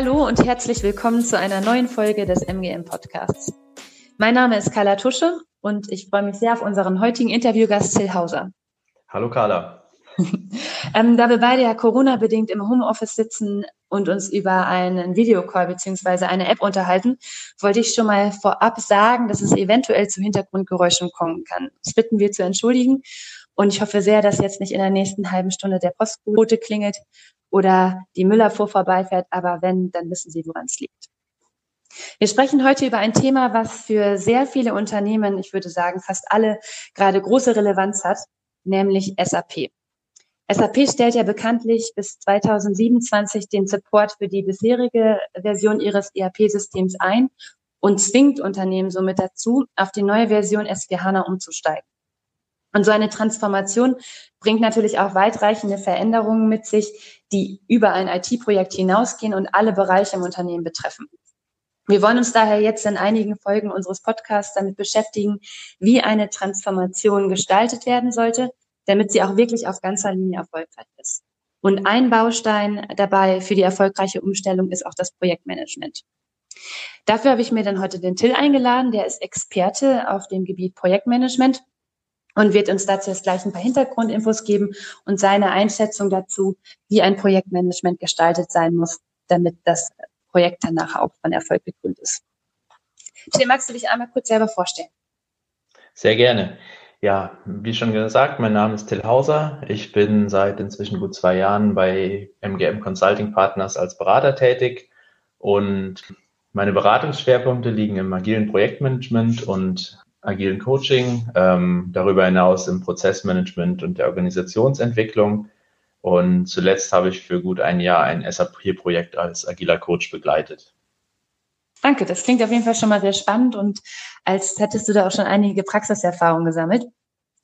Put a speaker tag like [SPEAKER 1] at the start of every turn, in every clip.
[SPEAKER 1] Hallo und herzlich willkommen zu einer neuen Folge des MGM Podcasts. Mein Name ist Carla Tusche und ich freue mich sehr auf unseren heutigen Interviewgast Till Hauser.
[SPEAKER 2] Hallo Carla.
[SPEAKER 1] ähm, da wir beide ja Corona-bedingt im Homeoffice sitzen und uns über einen Videocall beziehungsweise eine App unterhalten, wollte ich schon mal vorab sagen, dass es eventuell zu Hintergrundgeräuschen kommen kann. Das bitten wir zu entschuldigen und ich hoffe sehr, dass jetzt nicht in der nächsten halben Stunde der Postbote klingelt oder die Müllabfuhr vorbeifährt, aber wenn, dann wissen Sie, woran es liegt. Wir sprechen heute über ein Thema, was für sehr viele Unternehmen, ich würde sagen fast alle, gerade große Relevanz hat, nämlich SAP. SAP stellt ja bekanntlich bis 2027 den Support für die bisherige Version ihres ERP-Systems ein und zwingt Unternehmen somit dazu, auf die neue Version S4HANA umzusteigen. Und so eine Transformation bringt natürlich auch weitreichende Veränderungen mit sich, die über ein IT-Projekt hinausgehen und alle Bereiche im Unternehmen betreffen. Wir wollen uns daher jetzt in einigen Folgen unseres Podcasts damit beschäftigen, wie eine Transformation gestaltet werden sollte, damit sie auch wirklich auf ganzer Linie erfolgreich ist. Und ein Baustein dabei für die erfolgreiche Umstellung ist auch das Projektmanagement. Dafür habe ich mir dann heute den Till eingeladen, der ist Experte auf dem Gebiet Projektmanagement und wird uns dazu jetzt gleich ein paar Hintergrundinfos geben und seine Einschätzung dazu, wie ein Projektmanagement gestaltet sein muss, damit das Projekt danach auch von Erfolg gekrönt ist. Till, magst du dich einmal kurz selber vorstellen?
[SPEAKER 2] Sehr gerne. Ja, wie schon gesagt, mein Name ist Till Hauser. Ich bin seit inzwischen gut zwei Jahren bei MGM Consulting Partners als Berater tätig und meine Beratungsschwerpunkte liegen im agilen Projektmanagement und agilen Coaching, ähm, darüber hinaus im Prozessmanagement und der Organisationsentwicklung. Und zuletzt habe ich für gut ein Jahr ein SAP-Projekt als agiler Coach begleitet.
[SPEAKER 1] Danke, das klingt auf jeden Fall schon mal sehr spannend und als hättest du da auch schon einige Praxiserfahrungen gesammelt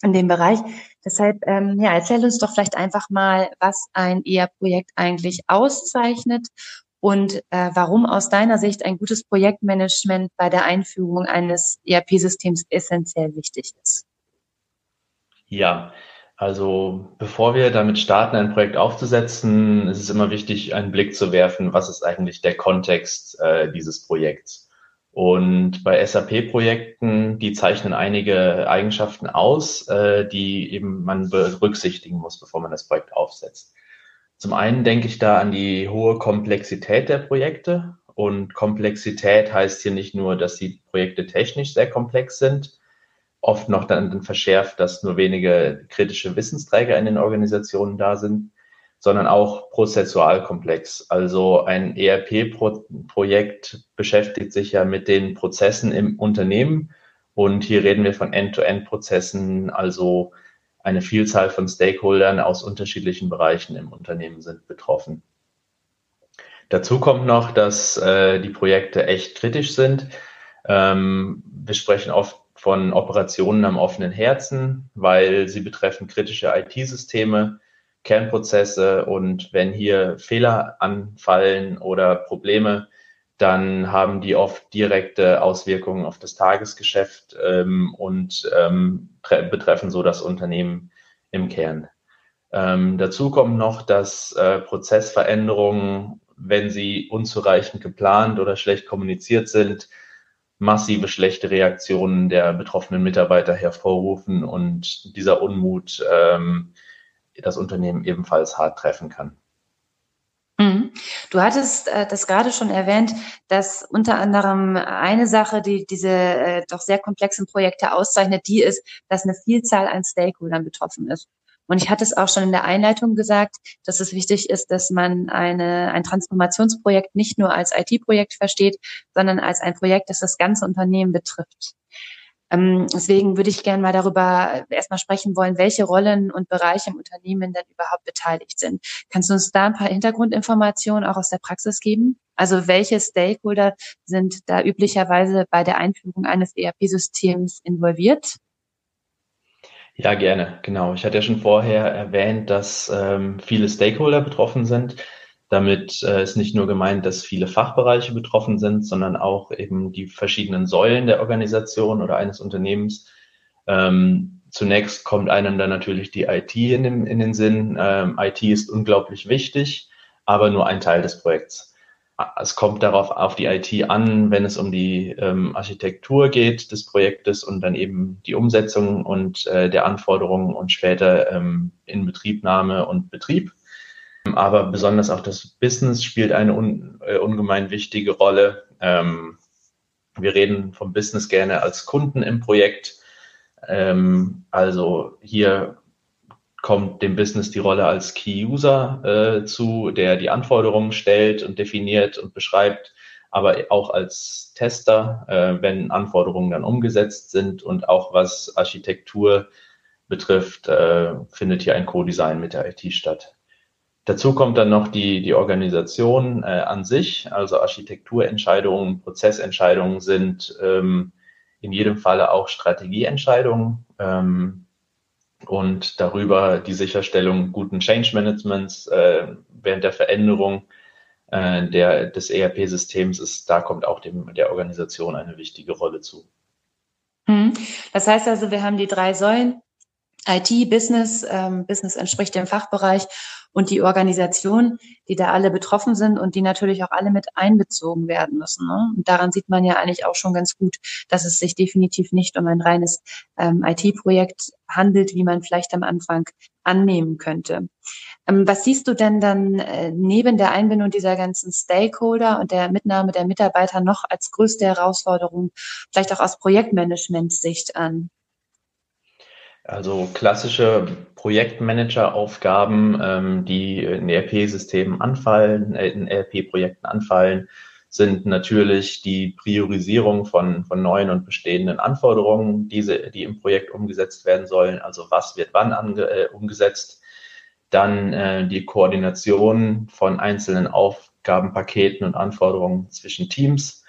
[SPEAKER 1] in dem Bereich. Deshalb, ähm, ja, erzähl uns doch vielleicht einfach mal, was ein ER-Projekt eigentlich auszeichnet und äh, warum aus deiner Sicht ein gutes Projektmanagement bei der Einführung eines ERP-Systems essentiell wichtig ist.
[SPEAKER 2] Ja, also bevor wir damit starten, ein Projekt aufzusetzen, ist es immer wichtig, einen Blick zu werfen, was ist eigentlich der Kontext äh, dieses Projekts. Und bei SAP-Projekten, die zeichnen einige Eigenschaften aus, äh, die eben man berücksichtigen muss, bevor man das Projekt aufsetzt. Zum einen denke ich da an die hohe Komplexität der Projekte. Und Komplexität heißt hier nicht nur, dass die Projekte technisch sehr komplex sind, oft noch dann verschärft, dass nur wenige kritische Wissensträger in den Organisationen da sind, sondern auch prozessual komplex. Also ein ERP-Projekt beschäftigt sich ja mit den Prozessen im Unternehmen. Und hier reden wir von End-to-End-Prozessen, also eine Vielzahl von Stakeholdern aus unterschiedlichen Bereichen im Unternehmen sind betroffen. Dazu kommt noch, dass äh, die Projekte echt kritisch sind. Ähm, wir sprechen oft von Operationen am offenen Herzen, weil sie betreffen kritische IT-Systeme, Kernprozesse und wenn hier Fehler anfallen oder Probleme, dann haben die oft direkte Auswirkungen auf das Tagesgeschäft ähm, und ähm, betreffen so das Unternehmen im Kern. Ähm, dazu kommt noch, dass äh, Prozessveränderungen, wenn sie unzureichend geplant oder schlecht kommuniziert sind, massive schlechte Reaktionen der betroffenen Mitarbeiter hervorrufen und dieser Unmut ähm, das Unternehmen ebenfalls hart treffen kann.
[SPEAKER 1] Du hattest äh, das gerade schon erwähnt, dass unter anderem eine Sache, die diese äh, doch sehr komplexen Projekte auszeichnet, die ist, dass eine Vielzahl an Stakeholdern betroffen ist. Und ich hatte es auch schon in der Einleitung gesagt, dass es wichtig ist, dass man eine, ein Transformationsprojekt nicht nur als IT-Projekt versteht, sondern als ein Projekt, das das ganze Unternehmen betrifft. Ähm, deswegen würde ich gerne mal darüber erstmal sprechen wollen, welche Rollen und Bereiche im Unternehmen denn überhaupt beteiligt sind. Kannst du uns da ein paar Hintergrundinformationen auch aus der Praxis geben? Also welche Stakeholder sind da üblicherweise bei der Einführung eines ERP-Systems involviert?
[SPEAKER 2] Ja, gerne, genau. Ich hatte ja schon vorher erwähnt, dass ähm, viele Stakeholder betroffen sind. Damit äh, ist nicht nur gemeint, dass viele Fachbereiche betroffen sind, sondern auch eben die verschiedenen Säulen der Organisation oder eines Unternehmens. Ähm, zunächst kommt einem dann natürlich die IT in den, in den Sinn. Ähm, IT ist unglaublich wichtig, aber nur ein Teil des Projekts. es kommt darauf auf die IT an, wenn es um die ähm, Architektur geht des Projektes und dann eben die Umsetzung und äh, der Anforderungen und später ähm, Inbetriebnahme und Betrieb. Aber besonders auch das Business spielt eine un, äh, ungemein wichtige Rolle. Ähm, wir reden vom Business gerne als Kunden im Projekt. Ähm, also hier kommt dem Business die Rolle als Key-User äh, zu, der die Anforderungen stellt und definiert und beschreibt, aber auch als Tester, äh, wenn Anforderungen dann umgesetzt sind und auch was Architektur betrifft, äh, findet hier ein Co-Design mit der IT statt. Dazu kommt dann noch die, die Organisation äh, an sich, also Architekturentscheidungen, Prozessentscheidungen sind ähm, in jedem Falle auch Strategieentscheidungen. Ähm, und darüber die Sicherstellung guten Change Managements äh, während der Veränderung äh, der, des ERP-Systems ist, da kommt auch dem, der Organisation eine wichtige Rolle zu.
[SPEAKER 1] Hm. Das heißt also, wir haben die drei Säulen, IT, Business, ähm, Business entspricht dem Fachbereich und die Organisation, die da alle betroffen sind und die natürlich auch alle mit einbezogen werden müssen. Ne? Und daran sieht man ja eigentlich auch schon ganz gut, dass es sich definitiv nicht um ein reines ähm, IT-Projekt handelt, wie man vielleicht am Anfang annehmen könnte. Ähm, was siehst du denn dann äh, neben der Einbindung dieser ganzen Stakeholder und der Mitnahme der Mitarbeiter noch als größte Herausforderung, vielleicht auch aus Projektmanagement-Sicht an?
[SPEAKER 2] Also klassische Projektmanager-Aufgaben, ähm, die in ERP-Systemen anfallen, äh, in ERP-Projekten anfallen, sind natürlich die Priorisierung von, von neuen und bestehenden Anforderungen, diese, die im Projekt umgesetzt werden sollen. Also was wird wann ange, äh, umgesetzt? Dann äh, die Koordination von einzelnen Aufgabenpaketen und Anforderungen zwischen Teams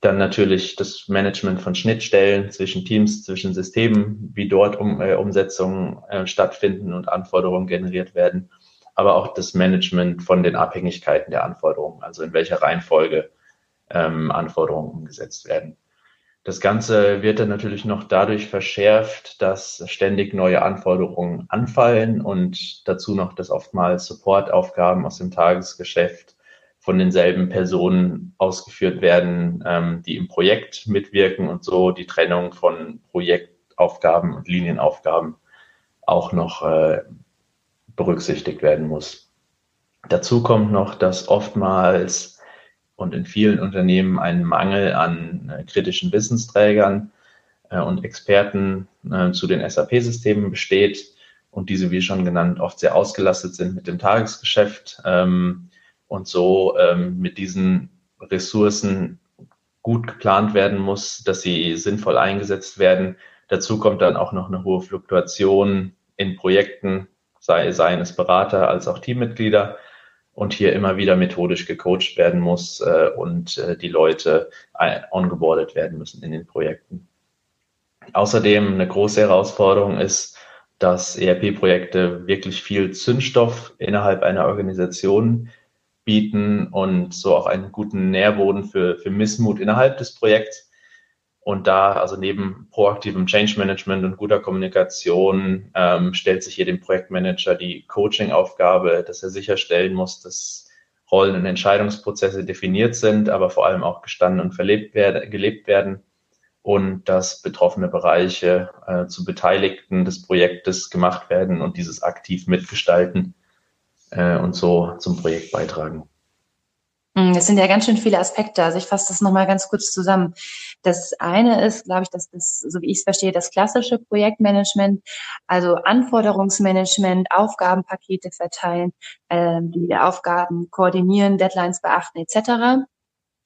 [SPEAKER 2] dann natürlich das Management von Schnittstellen zwischen Teams, zwischen Systemen, wie dort um, äh, Umsetzungen äh, stattfinden und Anforderungen generiert werden, aber auch das Management von den Abhängigkeiten der Anforderungen, also in welcher Reihenfolge ähm, Anforderungen umgesetzt werden. Das Ganze wird dann natürlich noch dadurch verschärft, dass ständig neue Anforderungen anfallen und dazu noch, dass oftmals Supportaufgaben aus dem Tagesgeschäft von denselben Personen ausgeführt werden, ähm, die im Projekt mitwirken und so die Trennung von Projektaufgaben und Linienaufgaben auch noch äh, berücksichtigt werden muss. Dazu kommt noch, dass oftmals und in vielen Unternehmen ein Mangel an äh, kritischen Wissensträgern äh, und Experten äh, zu den SAP-Systemen besteht und diese, wie schon genannt, oft sehr ausgelastet sind mit dem Tagesgeschäft. Ähm, und so ähm, mit diesen Ressourcen gut geplant werden muss, dass sie sinnvoll eingesetzt werden. Dazu kommt dann auch noch eine hohe Fluktuation in Projekten, sei, seien es Berater als auch Teammitglieder und hier immer wieder methodisch gecoacht werden muss äh, und äh, die Leute ongeboardet werden müssen in den Projekten. Außerdem eine große Herausforderung ist, dass ERP-Projekte wirklich viel Zündstoff innerhalb einer Organisation bieten und so auch einen guten Nährboden für, für Missmut innerhalb des Projekts. Und da, also neben proaktivem Change Management und guter Kommunikation, ähm, stellt sich hier dem Projektmanager die Coaching-Aufgabe, dass er sicherstellen muss, dass Rollen- und Entscheidungsprozesse definiert sind, aber vor allem auch gestanden und verlebt werden, gelebt werden und dass betroffene Bereiche äh, zu Beteiligten des Projektes gemacht werden und dieses aktiv mitgestalten äh, und so zum Projekt beitragen.
[SPEAKER 1] Hm, das sind ja ganz schön viele Aspekte. Also ich fasse das nochmal ganz kurz zusammen. Das eine ist, glaube ich, dass das, so wie ich es verstehe, das klassische Projektmanagement, also Anforderungsmanagement, Aufgabenpakete verteilen, äh, die Aufgaben koordinieren, Deadlines beachten etc.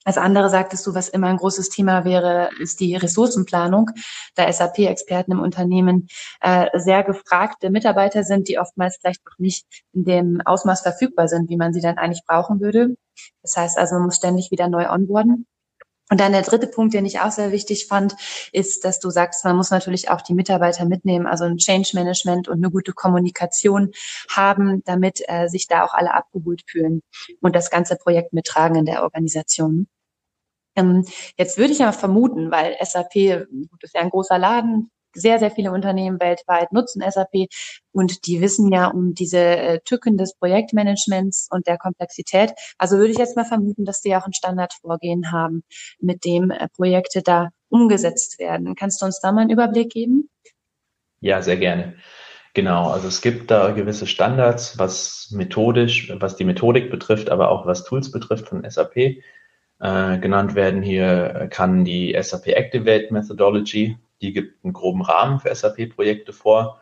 [SPEAKER 1] Als andere sagtest du, was immer ein großes Thema wäre, ist die Ressourcenplanung, da SAP-Experten im Unternehmen äh, sehr gefragte Mitarbeiter sind, die oftmals vielleicht noch nicht in dem Ausmaß verfügbar sind, wie man sie dann eigentlich brauchen würde. Das heißt also, man muss ständig wieder neu onboarden. Und dann der dritte Punkt, den ich auch sehr wichtig fand, ist, dass du sagst, man muss natürlich auch die Mitarbeiter mitnehmen, also ein Change Management und eine gute Kommunikation haben, damit äh, sich da auch alle abgeholt fühlen und das ganze Projekt mittragen in der Organisation. Ähm, jetzt würde ich ja vermuten, weil SAP, gut, ist ja ein großer Laden, sehr, sehr viele Unternehmen weltweit nutzen SAP und die wissen ja um diese äh, Tücken des Projektmanagements und der Komplexität. Also würde ich jetzt mal vermuten, dass die auch ein Standardvorgehen haben, mit dem äh, Projekte da umgesetzt werden. Kannst du uns da mal einen Überblick geben?
[SPEAKER 2] Ja, sehr gerne. Genau, also es gibt da gewisse Standards, was methodisch, was die Methodik betrifft, aber auch was Tools betrifft von SAP. Äh, genannt werden hier kann die SAP Activate Methodology, die gibt einen groben Rahmen für SAP-Projekte vor.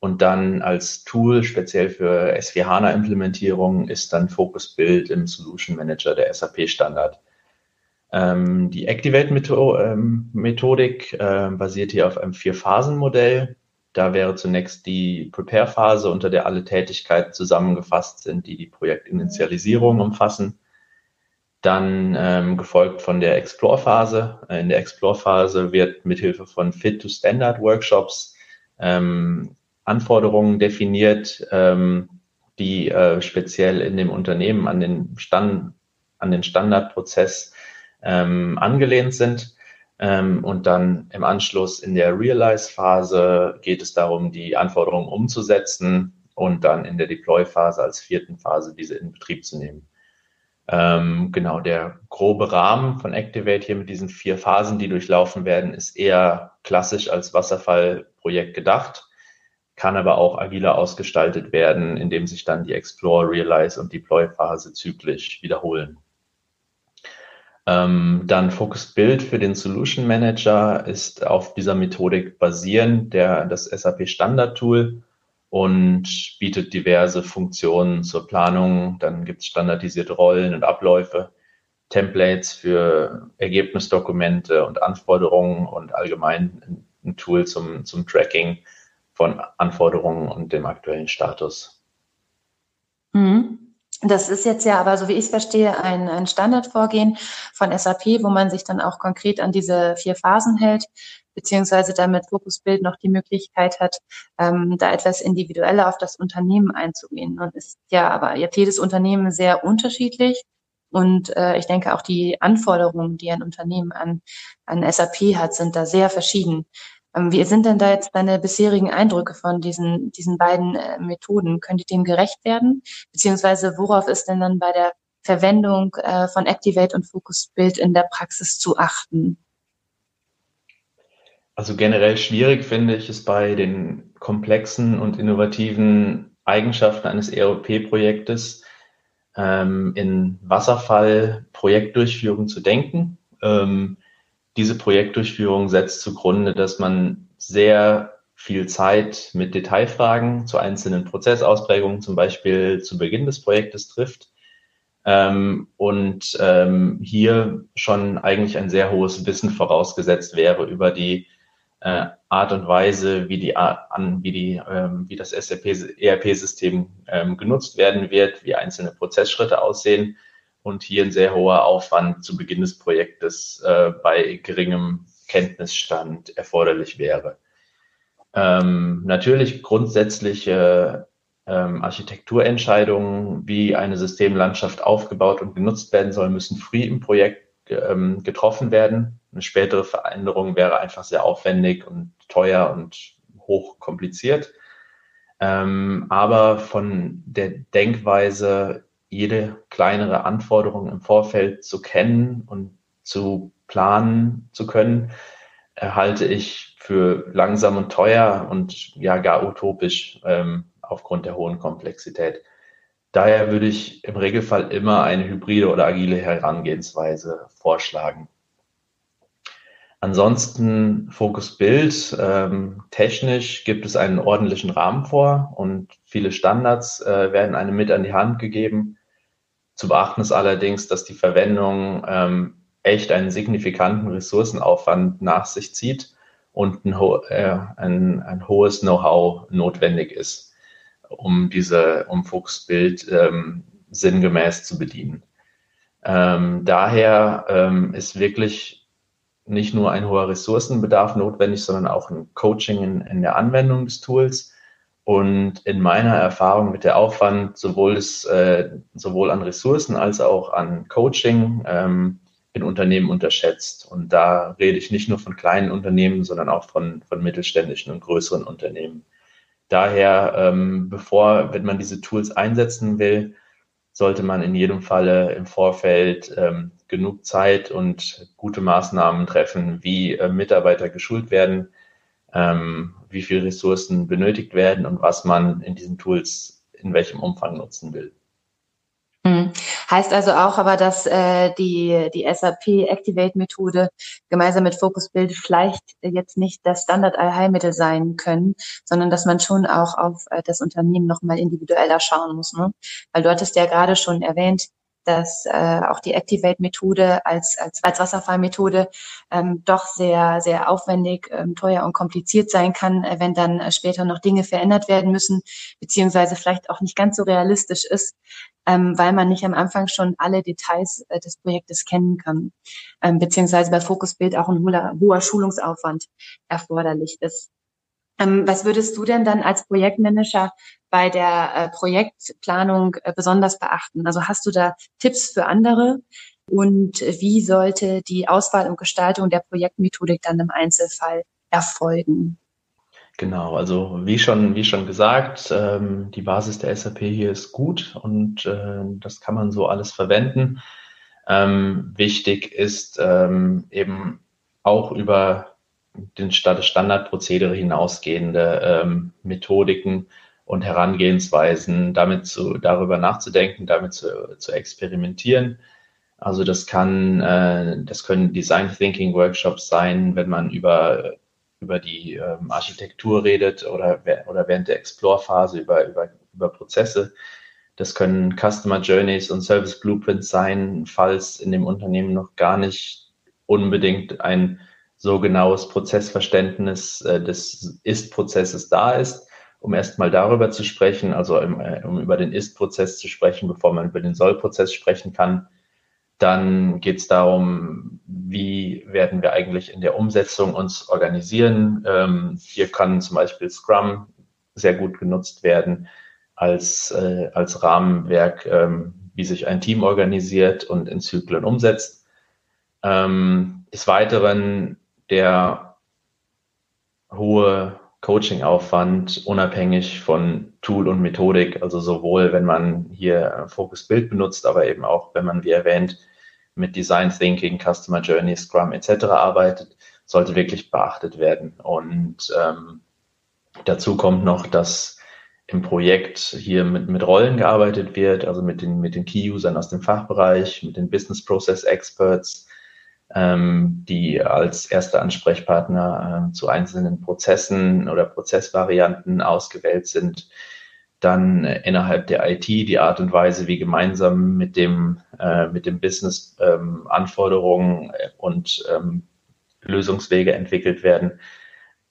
[SPEAKER 2] Und dann als Tool speziell für S4HANA-Implementierung ist dann Focus Build im Solution Manager der SAP-Standard. Ähm, die Activate-Methodik äh, basiert hier auf einem Vier-Phasen-Modell. Da wäre zunächst die Prepare-Phase, unter der alle Tätigkeiten zusammengefasst sind, die die Projektinitialisierung umfassen. Dann ähm, gefolgt von der Explore-Phase. In der Explore-Phase wird mithilfe von Fit-to-Standard-Workshops ähm, Anforderungen definiert, ähm, die äh, speziell in dem Unternehmen an den, Stand, an den Standardprozess ähm, angelehnt sind. Ähm, und dann im Anschluss in der Realize-Phase geht es darum, die Anforderungen umzusetzen und dann in der Deploy-Phase als vierten Phase diese in Betrieb zu nehmen. Ähm, genau, der grobe Rahmen von Activate hier mit diesen vier Phasen, die durchlaufen werden, ist eher klassisch als Wasserfallprojekt gedacht, kann aber auch agiler ausgestaltet werden, indem sich dann die Explore, Realize und Deploy-Phase zyklisch wiederholen. Ähm, dann Focus Build für den Solution Manager ist auf dieser Methodik basierend, der, das SAP Standard Tool und bietet diverse Funktionen zur Planung. Dann gibt es standardisierte Rollen und Abläufe, Templates für Ergebnisdokumente und Anforderungen und allgemein ein Tool zum, zum Tracking von Anforderungen und dem aktuellen Status.
[SPEAKER 1] Mhm. Das ist jetzt ja aber, so wie ich es verstehe, ein, ein Standardvorgehen von SAP, wo man sich dann auch konkret an diese vier Phasen hält, beziehungsweise damit Fokusbild noch die Möglichkeit hat, ähm, da etwas individueller auf das Unternehmen einzugehen. Und ist ja aber jetzt jedes Unternehmen sehr unterschiedlich. Und äh, ich denke auch die Anforderungen, die ein Unternehmen an, an SAP hat, sind da sehr verschieden. Ähm, wie sind denn da jetzt deine bisherigen Eindrücke von diesen, diesen beiden äh, Methoden? Können die dem gerecht werden? Beziehungsweise worauf ist denn dann bei der Verwendung äh, von Activate und Focus Build in der Praxis zu achten?
[SPEAKER 2] Also generell schwierig finde ich es bei den komplexen und innovativen Eigenschaften eines ERP-Projektes ähm, in Wasserfall-Projektdurchführung zu denken. Ähm, diese Projektdurchführung setzt zugrunde, dass man sehr viel Zeit mit Detailfragen zu einzelnen Prozessausprägungen, zum Beispiel zu Beginn des Projektes trifft. Ähm, und ähm, hier schon eigentlich ein sehr hohes Wissen vorausgesetzt wäre über die äh, Art und Weise, wie die an, wie die, ähm, wie das SAP ERP-System ähm, genutzt werden wird, wie einzelne Prozessschritte aussehen und hier ein sehr hoher Aufwand zu Beginn des Projektes äh, bei geringem Kenntnisstand erforderlich wäre. Ähm, natürlich grundsätzliche ähm, Architekturentscheidungen, wie eine Systemlandschaft aufgebaut und genutzt werden soll, müssen früh im Projekt ähm, getroffen werden. Eine spätere Veränderung wäre einfach sehr aufwendig und teuer und hoch kompliziert. Ähm, aber von der Denkweise jede kleinere Anforderung im Vorfeld zu kennen und zu planen zu können, halte ich für langsam und teuer und ja gar utopisch ähm, aufgrund der hohen Komplexität. Daher würde ich im Regelfall immer eine hybride oder agile Herangehensweise vorschlagen. Ansonsten Fokus Bild. Ähm, technisch gibt es einen ordentlichen Rahmen vor und viele Standards äh, werden einem mit an die Hand gegeben. Zu beachten ist allerdings, dass die Verwendung ähm, echt einen signifikanten Ressourcenaufwand nach sich zieht und ein, ho äh, ein, ein hohes Know-how notwendig ist, um diese, um Fuchsbild ähm, sinngemäß zu bedienen. Ähm, daher ähm, ist wirklich nicht nur ein hoher Ressourcenbedarf notwendig, sondern auch ein Coaching in, in der Anwendung des Tools und in meiner Erfahrung mit der Aufwand sowohl, des, äh, sowohl an Ressourcen als auch an Coaching ähm, in Unternehmen unterschätzt. Und da rede ich nicht nur von kleinen Unternehmen, sondern auch von, von mittelständischen und größeren Unternehmen. Daher, ähm, bevor, wenn man diese Tools einsetzen will, sollte man in jedem Falle im Vorfeld ähm, genug Zeit und gute Maßnahmen treffen, wie äh, Mitarbeiter geschult werden, ähm, wie viele Ressourcen benötigt werden und was man in diesen Tools in welchem Umfang nutzen will.
[SPEAKER 1] Heißt also auch aber, dass äh, die, die SAP Activate Methode gemeinsam mit Focus Build vielleicht jetzt nicht das Standard Allheilmittel sein können, sondern dass man schon auch auf äh, das Unternehmen nochmal individueller schauen muss. Ne? Weil du hattest ja gerade schon erwähnt, dass äh, auch die Activate-Methode als, als, als Wasserfallmethode ähm, doch sehr, sehr aufwendig, ähm, teuer und kompliziert sein kann, äh, wenn dann äh, später noch Dinge verändert werden müssen, beziehungsweise vielleicht auch nicht ganz so realistisch ist, ähm, weil man nicht am Anfang schon alle Details äh, des Projektes kennen kann, ähm, beziehungsweise bei Focusbild auch ein hoher, hoher Schulungsaufwand erforderlich ist. Ähm, was würdest du denn dann als Projektmanager bei der äh, Projektplanung äh, besonders beachten? Also hast du da Tipps für andere? Und wie sollte die Auswahl und Gestaltung der Projektmethodik dann im Einzelfall erfolgen?
[SPEAKER 2] Genau, also wie schon, wie schon gesagt, ähm, die Basis der SAP hier ist gut und äh, das kann man so alles verwenden. Ähm, wichtig ist ähm, eben auch über den Standardprozedere hinausgehende ähm, Methodiken und Herangehensweisen, damit zu, darüber nachzudenken, damit zu, zu experimentieren. Also das kann, äh, das können Design Thinking Workshops sein, wenn man über über die ähm, Architektur redet oder, oder während der Explore-Phase über, über, über Prozesse. Das können Customer Journeys und Service Blueprints sein, falls in dem Unternehmen noch gar nicht unbedingt ein so genaues Prozessverständnis äh, des Ist-Prozesses da ist, um erstmal darüber zu sprechen, also um, äh, um über den Ist-Prozess zu sprechen, bevor man über den Soll-Prozess sprechen kann. Dann geht es darum, wie werden wir eigentlich in der Umsetzung uns organisieren. Ähm, hier kann zum Beispiel Scrum sehr gut genutzt werden als, äh, als Rahmenwerk, ähm, wie sich ein Team organisiert und in Zyklen umsetzt. Ähm, des Weiteren der hohe Coaching-Aufwand unabhängig von Tool und Methodik, also sowohl wenn man hier Focus Build benutzt, aber eben auch, wenn man, wie erwähnt, mit Design Thinking, Customer Journey, Scrum etc. arbeitet, sollte wirklich beachtet werden. Und ähm, dazu kommt noch, dass im Projekt hier mit, mit Rollen gearbeitet wird, also mit den, mit den Key-Usern aus dem Fachbereich, mit den Business Process Experts, ähm, die als erste Ansprechpartner äh, zu einzelnen Prozessen oder Prozessvarianten ausgewählt sind. Dann äh, innerhalb der IT die Art und Weise, wie gemeinsam mit dem, äh, mit dem Business ähm, Anforderungen und ähm, Lösungswege entwickelt werden.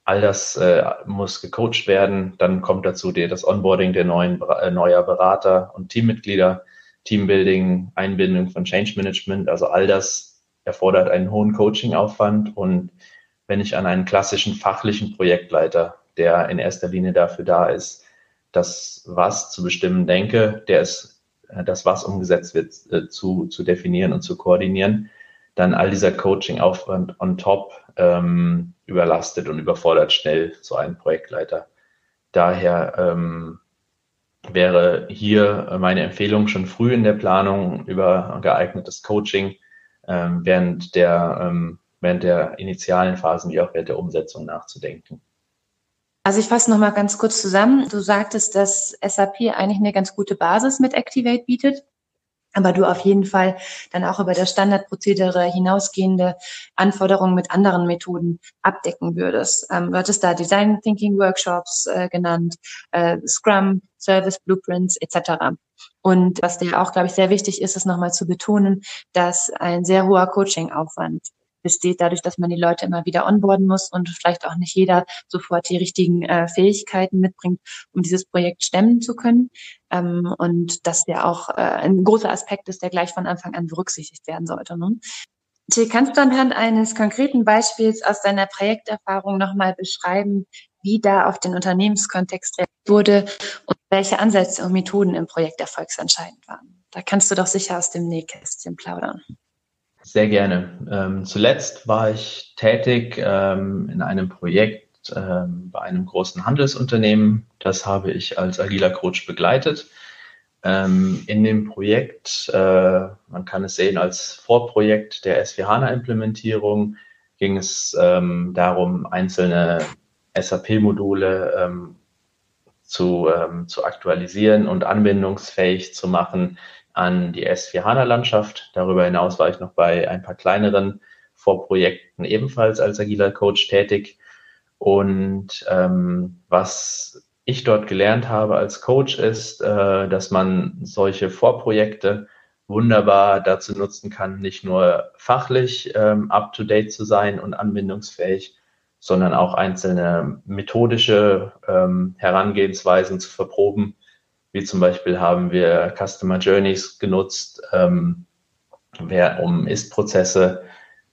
[SPEAKER 2] All das äh, muss gecoacht werden. Dann kommt dazu die, das Onboarding der neuen, äh, neuer Berater und Teammitglieder, Teambuilding, Einbindung von Change Management. Also all das erfordert einen hohen Coaching-Aufwand. Und wenn ich an einen klassischen fachlichen Projektleiter, der in erster Linie dafür da ist, das Was zu bestimmen denke, der ist äh, das Was umgesetzt wird, äh, zu, zu definieren und zu koordinieren, dann all dieser Coaching-Aufwand on top ähm, überlastet und überfordert schnell so einen Projektleiter. Daher ähm, wäre hier meine Empfehlung schon früh in der Planung über geeignetes Coaching ähm, während, der, ähm, während der initialen Phasen wie auch während der Umsetzung nachzudenken.
[SPEAKER 1] Also ich fasse nochmal ganz kurz zusammen. Du sagtest, dass SAP eigentlich eine ganz gute Basis mit Activate bietet, aber du auf jeden Fall dann auch über das Standardprozedere hinausgehende Anforderungen mit anderen Methoden abdecken würdest. Ähm, du hattest da Design Thinking Workshops äh, genannt, äh, Scrum, Service Blueprints etc. Und was dir auch, glaube ich, sehr wichtig ist, ist nochmal zu betonen, dass ein sehr hoher Coaching-Aufwand besteht dadurch, dass man die Leute immer wieder onboarden muss und vielleicht auch nicht jeder sofort die richtigen äh, Fähigkeiten mitbringt, um dieses Projekt stemmen zu können. Ähm, und dass der auch äh, ein großer Aspekt ist, der gleich von Anfang an berücksichtigt werden sollte. Ne? Till, kannst du anhand eines konkreten Beispiels aus deiner Projekterfahrung nochmal beschreiben, wie da auf den Unternehmenskontext reagiert wurde und welche Ansätze und Methoden im Projekt erfolgsentscheidend waren. Da kannst du doch sicher aus dem Nähkästchen plaudern.
[SPEAKER 2] Sehr gerne. Ähm, zuletzt war ich tätig ähm, in einem Projekt ähm, bei einem großen Handelsunternehmen. Das habe ich als agiler Coach begleitet. Ähm, in dem Projekt, äh, man kann es sehen als Vorprojekt der S4HANA-Implementierung, ging es ähm, darum, einzelne SAP-Module zu, zu aktualisieren und anwendungsfähig zu machen an die S4HANA-Landschaft. Darüber hinaus war ich noch bei ein paar kleineren Vorprojekten ebenfalls als agiler Coach tätig. Und ähm, was ich dort gelernt habe als Coach ist, äh, dass man solche Vorprojekte wunderbar dazu nutzen kann, nicht nur fachlich ähm, up-to-date zu sein und anwendungsfähig, sondern auch einzelne methodische ähm, Herangehensweisen zu verproben wie zum Beispiel haben wir Customer Journeys genutzt, ähm, um Ist-Prozesse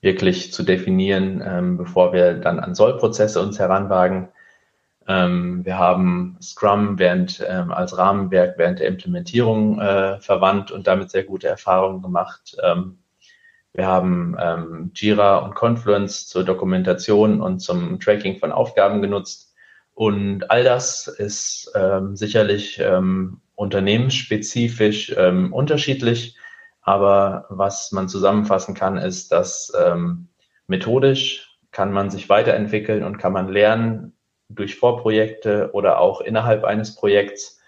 [SPEAKER 2] wirklich zu definieren, ähm, bevor wir dann an Soll-Prozesse uns heranwagen. Ähm, wir haben Scrum während, ähm, als Rahmenwerk während der Implementierung äh, verwandt und damit sehr gute Erfahrungen gemacht. Ähm, wir haben ähm, Jira und Confluence zur Dokumentation und zum Tracking von Aufgaben genutzt. Und all das ist ähm, sicherlich ähm, unternehmensspezifisch ähm, unterschiedlich. Aber was man zusammenfassen kann, ist, dass ähm, methodisch kann man sich weiterentwickeln und kann man lernen durch Vorprojekte oder auch innerhalb eines Projekts.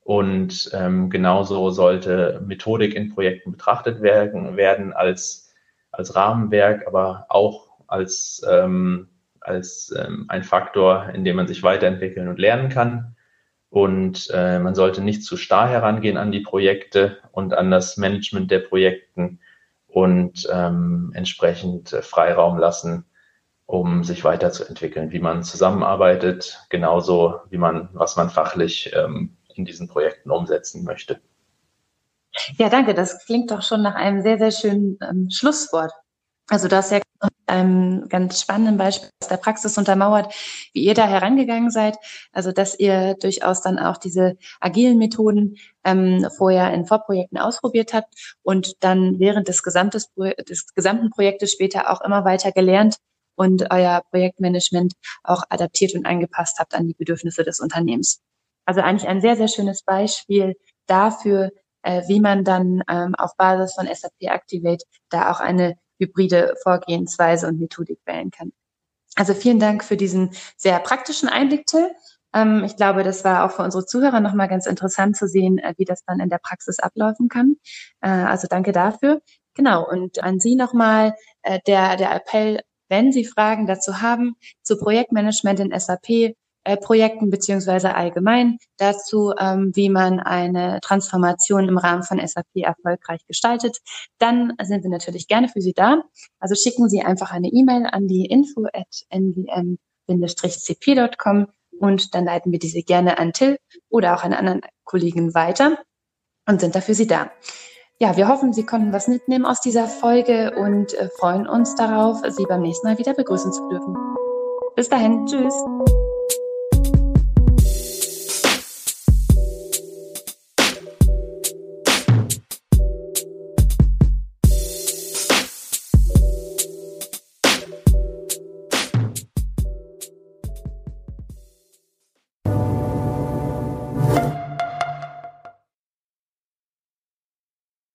[SPEAKER 2] Und ähm, genauso sollte Methodik in Projekten betrachtet werden, werden als, als Rahmenwerk, aber auch als ähm, als ähm, ein Faktor, in dem man sich weiterentwickeln und lernen kann. Und äh, man sollte nicht zu starr herangehen an die Projekte und an das Management der Projekten und ähm, entsprechend äh, Freiraum lassen, um sich weiterzuentwickeln, wie man zusammenarbeitet, genauso wie man, was man fachlich ähm, in diesen Projekten umsetzen möchte.
[SPEAKER 1] Ja, danke. Das klingt doch schon nach einem sehr, sehr schönen ähm, Schlusswort. Also du hast ja einem ganz spannenden Beispiel aus der Praxis untermauert, wie ihr da herangegangen seid. Also dass ihr durchaus dann auch diese agilen Methoden ähm, vorher in Vorprojekten ausprobiert habt und dann während des, gesamtes, des gesamten Projektes später auch immer weiter gelernt und euer Projektmanagement auch adaptiert und angepasst habt an die Bedürfnisse des Unternehmens. Also eigentlich ein sehr, sehr schönes Beispiel dafür, äh, wie man dann ähm, auf Basis von SAP Activate da auch eine hybride Vorgehensweise und Methodik wählen kann. Also vielen Dank für diesen sehr praktischen Einblick, Till. Ähm, ich glaube, das war auch für unsere Zuhörer nochmal ganz interessant zu sehen, äh, wie das dann in der Praxis ablaufen kann. Äh, also danke dafür. Genau. Und an Sie nochmal äh, der, der Appell, wenn Sie Fragen dazu haben, zu Projektmanagement in SAP, äh, Projekten beziehungsweise allgemein dazu, ähm, wie man eine Transformation im Rahmen von SAP erfolgreich gestaltet, dann sind wir natürlich gerne für Sie da. Also schicken Sie einfach eine E-Mail an die info at nwm-cp.com und dann leiten wir diese gerne an Till oder auch an anderen Kollegen weiter und sind dafür Sie da. Ja, wir hoffen, Sie konnten was mitnehmen aus dieser Folge und äh, freuen uns darauf, Sie beim nächsten Mal wieder begrüßen zu dürfen. Bis dahin, tschüss.